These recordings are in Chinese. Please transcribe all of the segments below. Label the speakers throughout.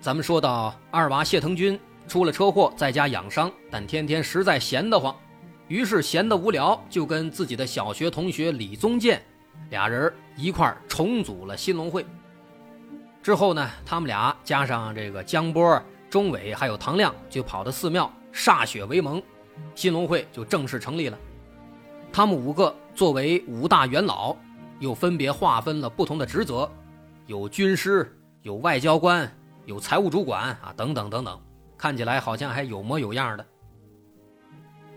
Speaker 1: 咱们说到二娃谢腾军出了车祸，在家养伤，但天天实在闲得慌，于是闲得无聊，就跟自己的小学同学李宗建俩人一块重组了新龙会。之后呢，他们俩加上这个江波、钟伟还有唐亮，就跑到寺庙歃血为盟，新龙会就正式成立了。他们五个作为五大元老，又分别划分了不同的职责，有军师，有外交官，有财务主管啊，等等等等，看起来好像还有模有样的。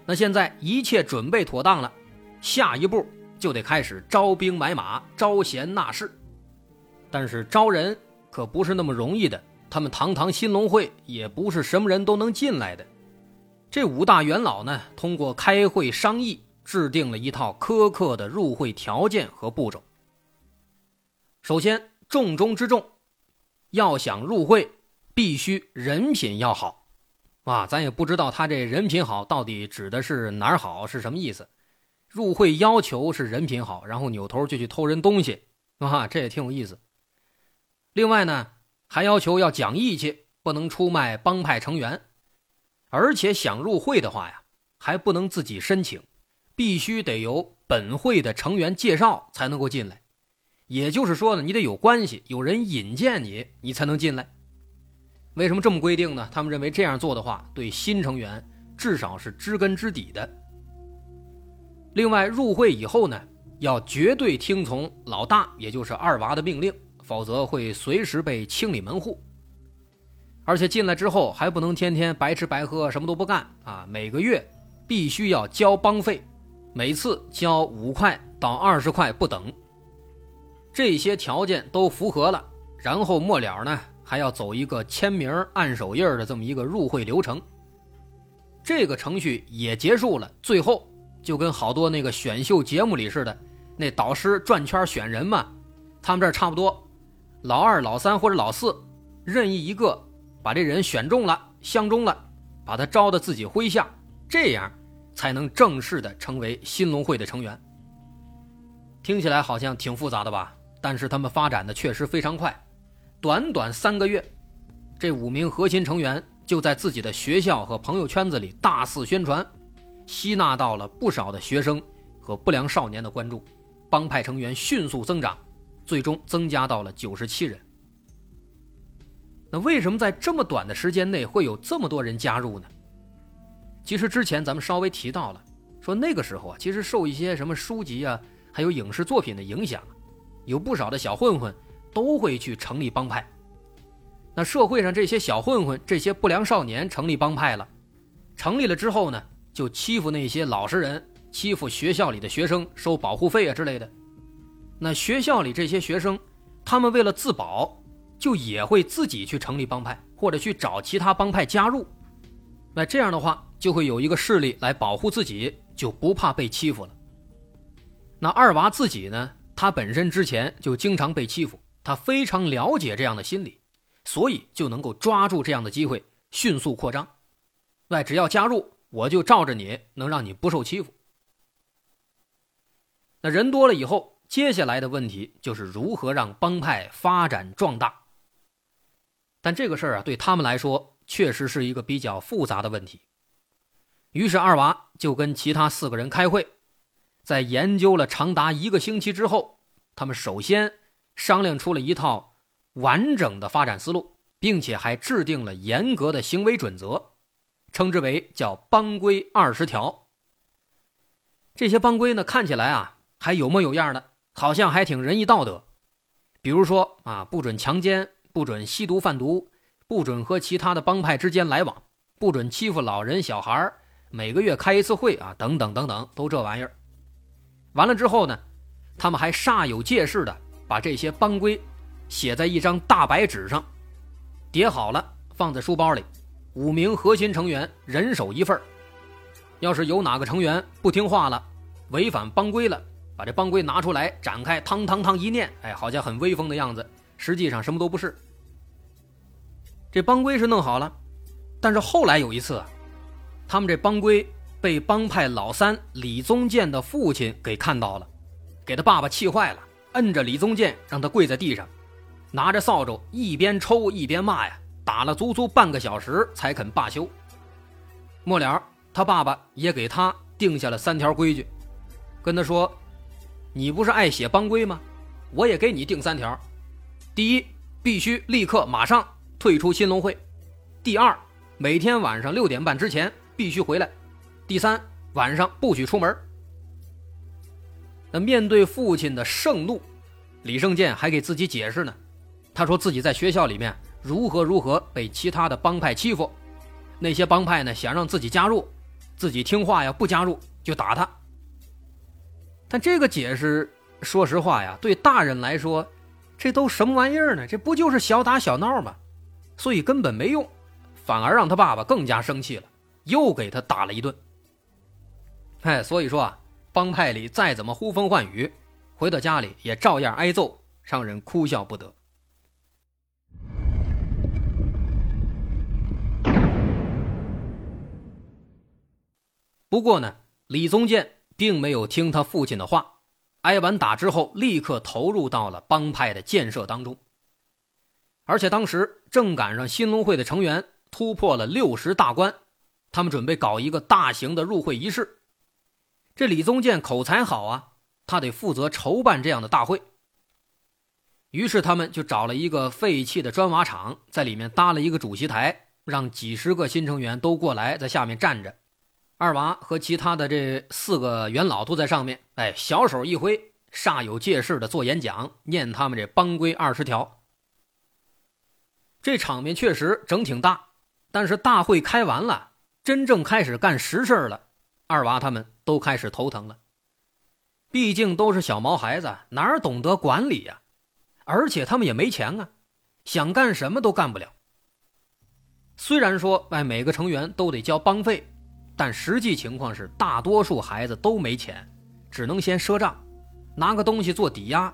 Speaker 1: 那现在一切准备妥当了，下一步就得开始招兵买马、招贤纳士。但是招人可不是那么容易的，他们堂堂兴隆会也不是什么人都能进来的。这五大元老呢，通过开会商议。制定了一套苛刻的入会条件和步骤。首先，重中之重，要想入会，必须人品要好。啊，咱也不知道他这人品好到底指的是哪儿好，是什么意思？入会要求是人品好，然后扭头就去偷人东西，啊，这也挺有意思。另外呢，还要求要讲义气，不能出卖帮派成员，而且想入会的话呀，还不能自己申请。必须得由本会的成员介绍才能够进来，也就是说呢，你得有关系，有人引荐你，你才能进来。为什么这么规定呢？他们认为这样做的话，对新成员至少是知根知底的。另外，入会以后呢，要绝对听从老大，也就是二娃的命令，否则会随时被清理门户。而且进来之后还不能天天白吃白喝，什么都不干啊！每个月必须要交帮费。每次交五块到二十块不等，这些条件都符合了，然后末了呢还要走一个签名按手印的这么一个入会流程。这个程序也结束了，最后就跟好多那个选秀节目里似的，那导师转圈选人嘛，他们这儿差不多，老二、老三或者老四，任意一个把这人选中了、相中了，把他招到自己麾下，这样。才能正式的成为新龙会的成员。听起来好像挺复杂的吧？但是他们发展的确实非常快，短短三个月，这五名核心成员就在自己的学校和朋友圈子里大肆宣传，吸纳到了不少的学生和不良少年的关注，帮派成员迅速增长，最终增加到了九十七人。那为什么在这么短的时间内会有这么多人加入呢？其实之前咱们稍微提到了，说那个时候啊，其实受一些什么书籍啊，还有影视作品的影响，有不少的小混混都会去成立帮派。那社会上这些小混混、这些不良少年成立帮派了，成立了之后呢，就欺负那些老实人，欺负学校里的学生，收保护费啊之类的。那学校里这些学生，他们为了自保，就也会自己去成立帮派，或者去找其他帮派加入。那这样的话。就会有一个势力来保护自己，就不怕被欺负了。那二娃自己呢？他本身之前就经常被欺负，他非常了解这样的心理，所以就能够抓住这样的机会，迅速扩张。那只要加入，我就罩着你，能让你不受欺负。那人多了以后，接下来的问题就是如何让帮派发展壮大。但这个事儿啊，对他们来说确实是一个比较复杂的问题。于是二娃就跟其他四个人开会，在研究了长达一个星期之后，他们首先商量出了一套完整的发展思路，并且还制定了严格的行为准则，称之为叫“帮规二十条”。这些帮规呢，看起来啊还有模有样的，好像还挺仁义道德。比如说啊，不准强奸，不准吸毒贩毒，不准和其他的帮派之间来往，不准欺负老人小孩。每个月开一次会啊，等等等等，都这玩意儿。完了之后呢，他们还煞有介事的把这些帮规写在一张大白纸上，叠好了，放在书包里，五名核心成员人手一份要是有哪个成员不听话了，违反帮规了，把这帮规拿出来展开，汤汤汤一念，哎，好像很威风的样子，实际上什么都不是。这帮规是弄好了，但是后来有一次，他们这帮规被帮派老三李宗建的父亲给看到了，给他爸爸气坏了，摁着李宗建让他跪在地上，拿着扫帚一边抽一边骂呀，打了足足半个小时才肯罢休。末了。他爸爸也给他定下了三条规矩，跟他说：“你不是爱写帮规吗？我也给你定三条：第一，必须立刻马上退出新龙会；第二，每天晚上六点半之前必须回来；第三，晚上不许出门。”那面对父亲的盛怒，李胜建还给自己解释呢，他说自己在学校里面如何如何被其他的帮派欺负，那些帮派呢想让自己加入。自己听话呀，不加入就打他。但这个解释，说实话呀，对大人来说，这都什么玩意儿呢？这不就是小打小闹吗？所以根本没用，反而让他爸爸更加生气了，又给他打了一顿。哎，所以说啊，帮派里再怎么呼风唤雨，回到家里也照样挨揍，让人哭笑不得。不过呢，李宗建并没有听他父亲的话，挨完打之后，立刻投入到了帮派的建设当中。而且当时正赶上新农会的成员突破了六十大关，他们准备搞一个大型的入会仪式。这李宗建口才好啊，他得负责筹办这样的大会。于是他们就找了一个废弃的砖瓦厂，在里面搭了一个主席台，让几十个新成员都过来在下面站着。二娃和其他的这四个元老都在上面，哎，小手一挥，煞有介事的做演讲，念他们这帮规二十条。这场面确实整挺大，但是大会开完了，真正开始干实事了，二娃他们都开始头疼了。毕竟都是小毛孩子，哪儿懂得管理呀？而且他们也没钱啊，想干什么都干不了。虽然说，哎，每个成员都得交帮费。但实际情况是，大多数孩子都没钱，只能先赊账，拿个东西做抵押。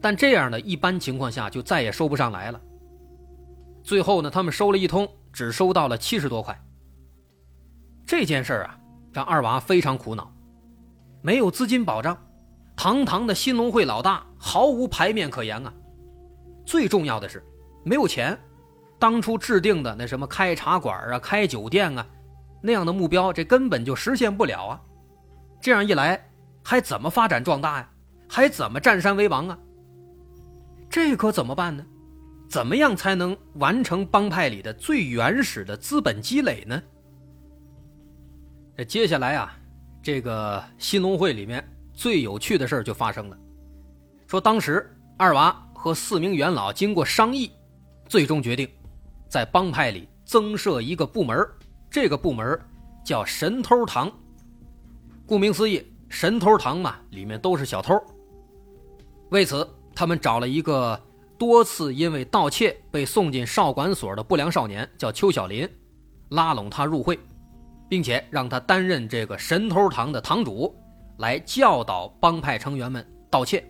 Speaker 1: 但这样的一般情况下就再也收不上来了。最后呢，他们收了一通，只收到了七十多块。这件事儿啊，让二娃非常苦恼，没有资金保障，堂堂的新农会老大毫无牌面可言啊。最重要的是，没有钱，当初制定的那什么开茶馆啊、开酒店啊。那样的目标，这根本就实现不了啊！这样一来，还怎么发展壮大呀？还怎么占山为王啊？这可怎么办呢？怎么样才能完成帮派里的最原始的资本积累呢？这接下来啊，这个新农会里面最有趣的事就发生了。说当时二娃和四名元老经过商议，最终决定在帮派里增设一个部门这个部门叫神偷堂，顾名思义，神偷堂嘛，里面都是小偷。为此，他们找了一个多次因为盗窃被送进少管所的不良少年，叫邱小林，拉拢他入会，并且让他担任这个神偷堂的堂主，来教导帮派成员们盗窃。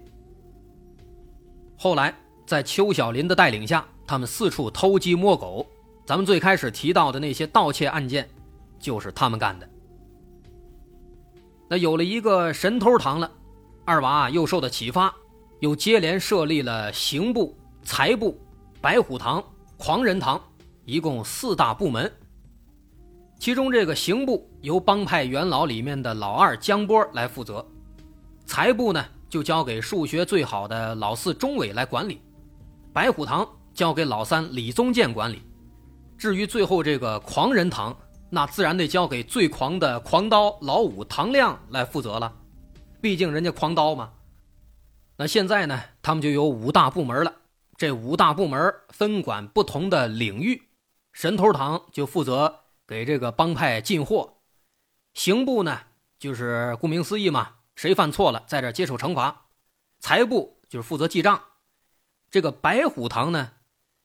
Speaker 1: 后来，在邱小林的带领下，他们四处偷鸡摸狗。咱们最开始提到的那些盗窃案件，就是他们干的。那有了一个神偷堂了，二娃又受到启发，又接连设立了刑部、财部、白虎堂、狂人堂，一共四大部门。其中这个刑部由帮派元老里面的老二江波来负责，财部呢就交给数学最好的老四钟伟来管理，白虎堂交给老三李宗建管理。至于最后这个狂人堂，那自然得交给最狂的狂刀老五唐亮来负责了，毕竟人家狂刀嘛。那现在呢，他们就有五大部门了，这五大部门分管不同的领域。神头堂就负责给这个帮派进货，刑部呢就是顾名思义嘛，谁犯错了在这接受惩罚。财部就是负责记账，这个白虎堂呢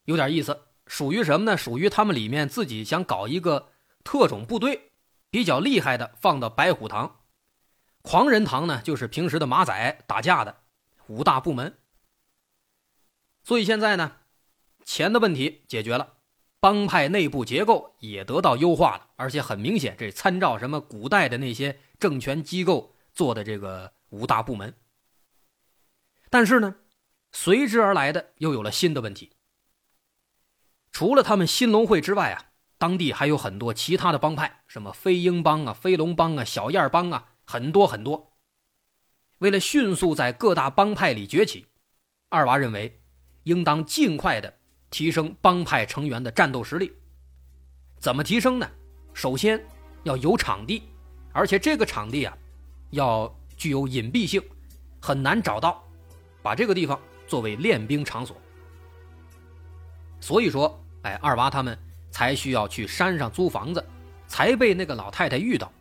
Speaker 1: 有点意思。属于什么呢？属于他们里面自己想搞一个特种部队，比较厉害的放到白虎堂，狂人堂呢就是平时的马仔打架的五大部门。所以现在呢，钱的问题解决了，帮派内部结构也得到优化了，而且很明显，这参照什么古代的那些政权机构做的这个五大部门。但是呢，随之而来的又有了新的问题。除了他们新龙会之外啊，当地还有很多其他的帮派，什么飞鹰帮啊、飞龙帮啊、小燕帮啊，很多很多。为了迅速在各大帮派里崛起，二娃认为。应当尽快的提升帮派成员的战斗实力。怎么提升呢？首先要有场地，而且这个场地啊，要具有隐蔽性，很难找到。把这个地方作为练兵场所。所以说，哎，二娃他们才需要去山上租房子，才被那个老太太遇到。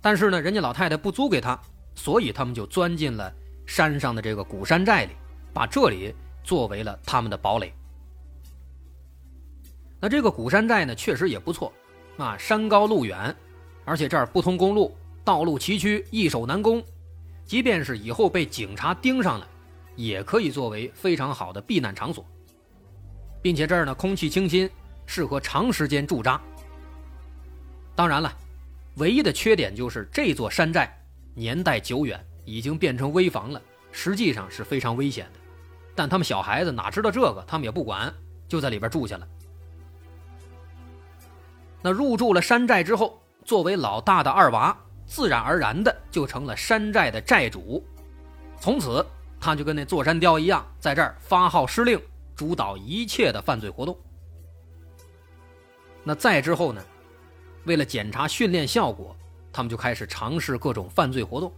Speaker 1: 但是呢，人家老太太不租给他，所以他们就钻进了山上的这个古山寨里，把这里。作为了他们的堡垒。那这个古山寨呢，确实也不错，啊，山高路远，而且这儿不通公路，道路崎岖，易守难攻。即便是以后被警察盯上了，也可以作为非常好的避难场所，并且这儿呢空气清新，适合长时间驻扎。当然了，唯一的缺点就是这座山寨年代久远，已经变成危房了，实际上是非常危险的。但他们小孩子哪知道这个，他们也不管，就在里边住下了。那入住了山寨之后，作为老大的二娃，自然而然的就成了山寨的寨主。从此，他就跟那座山雕一样，在这儿发号施令，主导一切的犯罪活动。那再之后呢？为了检查训练效果，他们就开始尝试各种犯罪活动。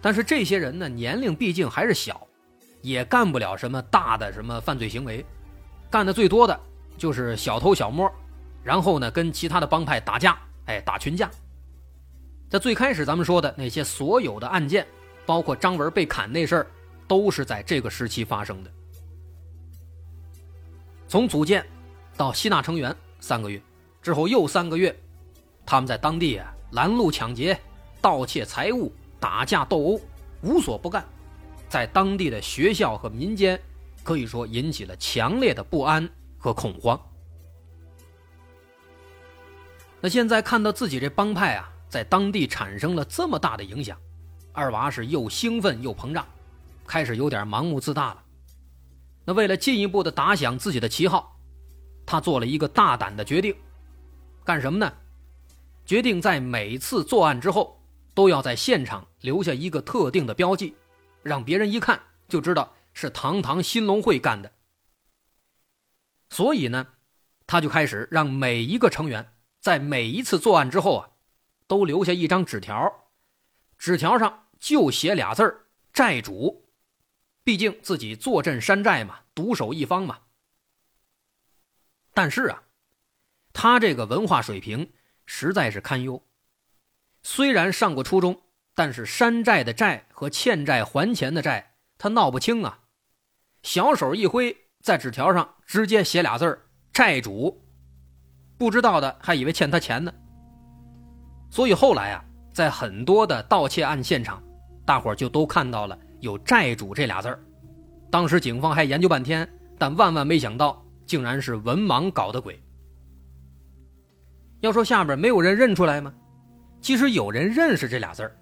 Speaker 1: 但是这些人呢，年龄毕竟还是小。也干不了什么大的什么犯罪行为，干的最多的就是小偷小摸，然后呢跟其他的帮派打架，哎打群架。在最开始咱们说的那些所有的案件，包括张文被砍那事儿，都是在这个时期发生的。从组建到吸纳成员三个月之后又三个月，他们在当地啊拦路抢劫、盗窃财物、打架斗殴，无所不干。在当地的学校和民间，可以说引起了强烈的不安和恐慌。那现在看到自己这帮派啊，在当地产生了这么大的影响，二娃是又兴奋又膨胀，开始有点盲目自大了。那为了进一步的打响自己的旗号，他做了一个大胆的决定，干什么呢？决定在每次作案之后，都要在现场留下一个特定的标记。让别人一看就知道是堂堂新龙会干的，所以呢，他就开始让每一个成员在每一次作案之后啊，都留下一张纸条，纸条上就写俩字儿“债主”，毕竟自己坐镇山寨嘛，独守一方嘛。但是啊，他这个文化水平实在是堪忧，虽然上过初中。但是山寨的债和欠债还钱的债，他闹不清啊！小手一挥，在纸条上直接写俩字儿“债主”，不知道的还以为欠他钱呢。所以后来啊，在很多的盗窃案现场，大伙就都看到了有“债主”这俩字儿。当时警方还研究半天，但万万没想到，竟然是文盲搞的鬼。要说下边没有人认出来吗？其实有人认识这俩字儿。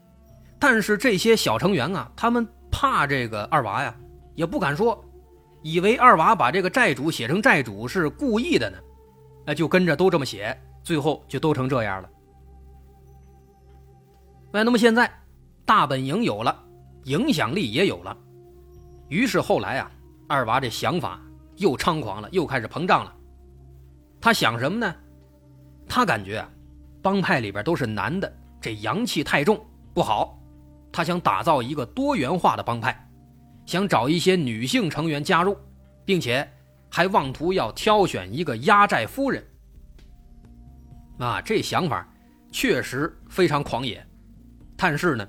Speaker 1: 但是这些小成员啊，他们怕这个二娃呀，也不敢说，以为二娃把这个债主写成债主是故意的呢，那就跟着都这么写，最后就都成这样了。哎，那么现在大本营有了，影响力也有了，于是后来啊，二娃这想法又猖狂了，又开始膨胀了。他想什么呢？他感觉啊，帮派里边都是男的，这阳气太重，不好。他想打造一个多元化的帮派，想找一些女性成员加入，并且还妄图要挑选一个压寨夫人。啊，这想法确实非常狂野，但是呢，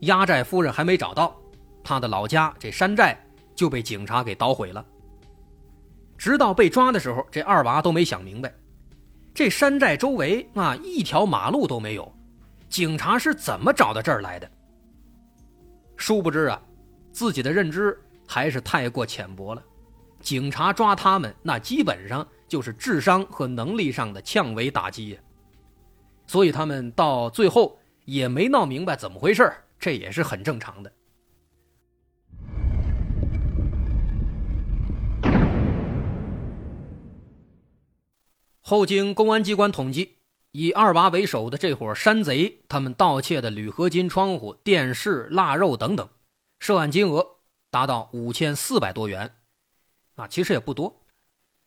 Speaker 1: 压寨夫人还没找到，他的老家这山寨就被警察给捣毁了。直到被抓的时候，这二娃都没想明白，这山寨周围啊一条马路都没有，警察是怎么找到这儿来的？殊不知啊，自己的认知还是太过浅薄了。警察抓他们，那基本上就是智商和能力上的降维打击呀。所以他们到最后也没闹明白怎么回事这也是很正常的。后经公安机关统计，以二娃为首的这伙山贼，他们盗窃的铝合金窗户、电视、腊肉等等，涉案金额达到五千四百多元。啊，其实也不多。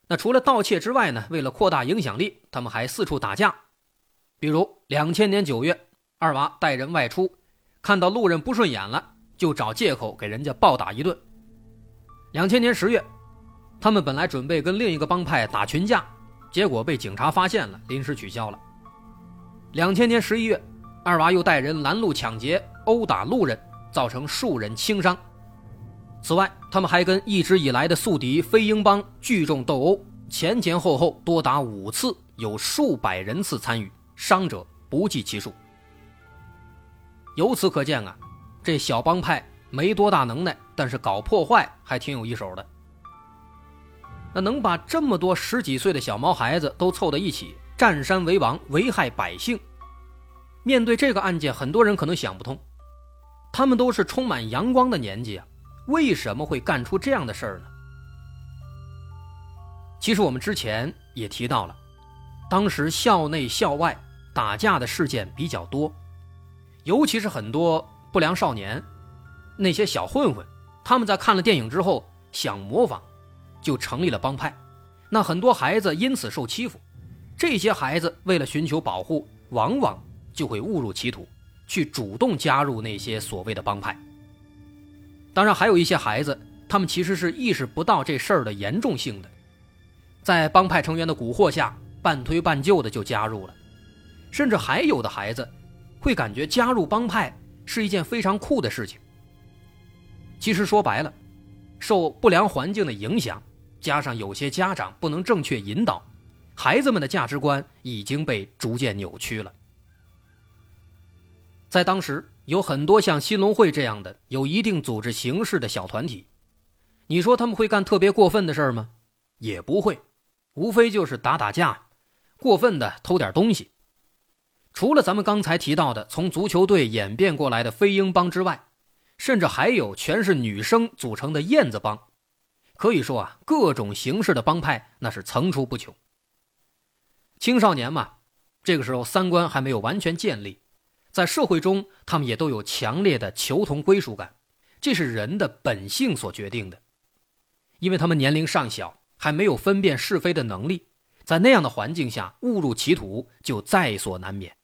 Speaker 1: 那除了盗窃之外呢？为了扩大影响力，他们还四处打架。比如两千年九月，二娃带人外出，看到路人不顺眼了，就找借口给人家暴打一顿。两千年十月，他们本来准备跟另一个帮派打群架，结果被警察发现了，临时取消了。两千年十一月，二娃又带人拦路抢劫，殴打路人，造成数人轻伤。此外，他们还跟一直以来的宿敌飞鹰帮聚众斗殴，前前后后多达五次，有数百人次参与，伤者不计其数。由此可见啊，这小帮派没多大能耐，但是搞破坏还挺有一手的。那能把这么多十几岁的小毛孩子都凑到一起，占山为王，危害百姓？面对这个案件，很多人可能想不通，他们都是充满阳光的年纪啊。为什么会干出这样的事儿呢？其实我们之前也提到了，当时校内校外打架的事件比较多，尤其是很多不良少年，那些小混混，他们在看了电影之后想模仿，就成立了帮派，那很多孩子因此受欺负，这些孩子为了寻求保护，往往就会误入歧途，去主动加入那些所谓的帮派。当然，还有一些孩子，他们其实是意识不到这事儿的严重性的，在帮派成员的蛊惑下，半推半就的就加入了，甚至还有的孩子，会感觉加入帮派是一件非常酷的事情。其实说白了，受不良环境的影响，加上有些家长不能正确引导，孩子们的价值观已经被逐渐扭曲了。在当时。有很多像新龙会这样的有一定组织形式的小团体，你说他们会干特别过分的事儿吗？也不会，无非就是打打架，过分的偷点东西。除了咱们刚才提到的从足球队演变过来的飞鹰帮之外，甚至还有全是女生组成的燕子帮。可以说啊，各种形式的帮派那是层出不穷。青少年嘛，这个时候三观还没有完全建立。在社会中，他们也都有强烈的求同归属感，这是人的本性所决定的。因为他们年龄尚小，还没有分辨是非的能力，在那样的环境下误入歧途就在所难免。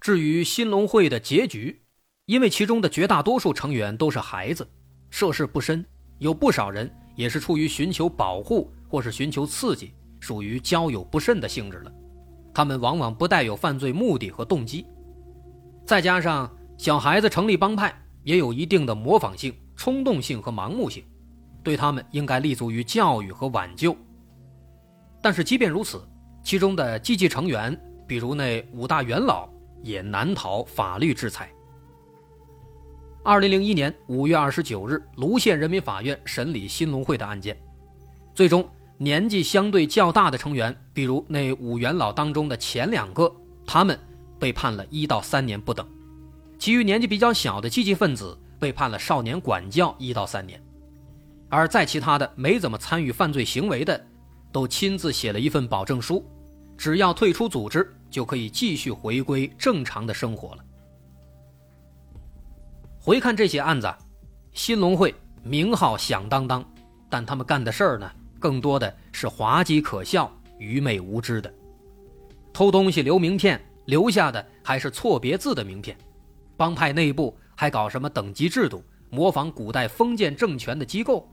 Speaker 1: 至于新龙会的结局，因为其中的绝大多数成员都是孩子，涉世不深，有不少人也是出于寻求保护或是寻求刺激，属于交友不慎的性质了。他们往往不带有犯罪目的和动机，再加上小孩子成立帮派也有一定的模仿性、冲动性和盲目性，对他们应该立足于教育和挽救。但是即便如此，其中的积极成员，比如那五大元老，也难逃法律制裁。二零零一年五月二十九日，泸县人民法院审理新龙会的案件，最终。年纪相对较大的成员，比如那五元老当中的前两个，他们被判了一到三年不等；其余年纪比较小的积极分子被判了少年管教一到三年，而在其他的没怎么参与犯罪行为的，都亲自写了一份保证书，只要退出组织就可以继续回归正常的生活了。回看这些案子，新龙会名号响当当，但他们干的事儿呢？更多的是滑稽可笑、愚昧无知的，偷东西留名片，留下的还是错别字的名片。帮派内部还搞什么等级制度，模仿古代封建政权的机构。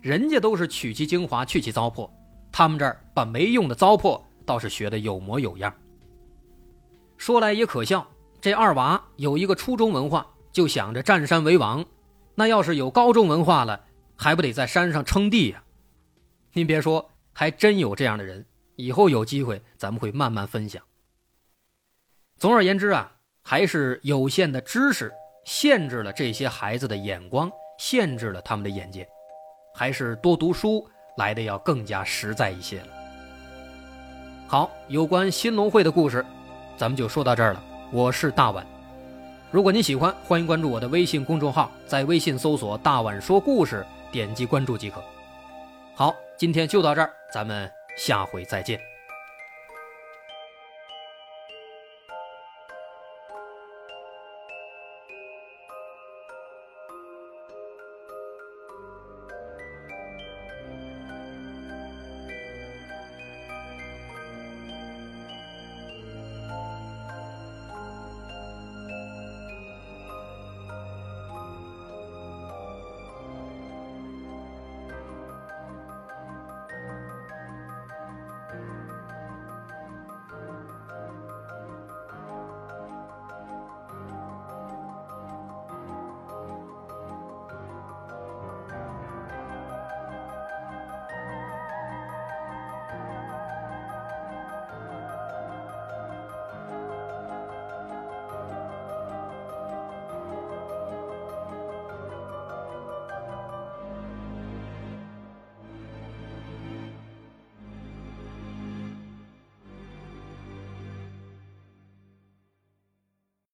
Speaker 1: 人家都是取其精华，去其糟粕，他们这儿把没用的糟粕倒是学得有模有样。说来也可笑，这二娃有一个初中文化，就想着占山为王，那要是有高中文化了。还不得在山上称帝呀？您别说，还真有这样的人。以后有机会，咱们会慢慢分享。总而言之啊，还是有限的知识限制了这些孩子的眼光，限制了他们的眼界，还是多读书来的要更加实在一些了。好，有关新农会的故事，咱们就说到这儿了。我是大碗，如果您喜欢，欢迎关注我的微信公众号，在微信搜索“大碗说故事”，点击关注即可。好，今天就到这儿，咱们。下回再见。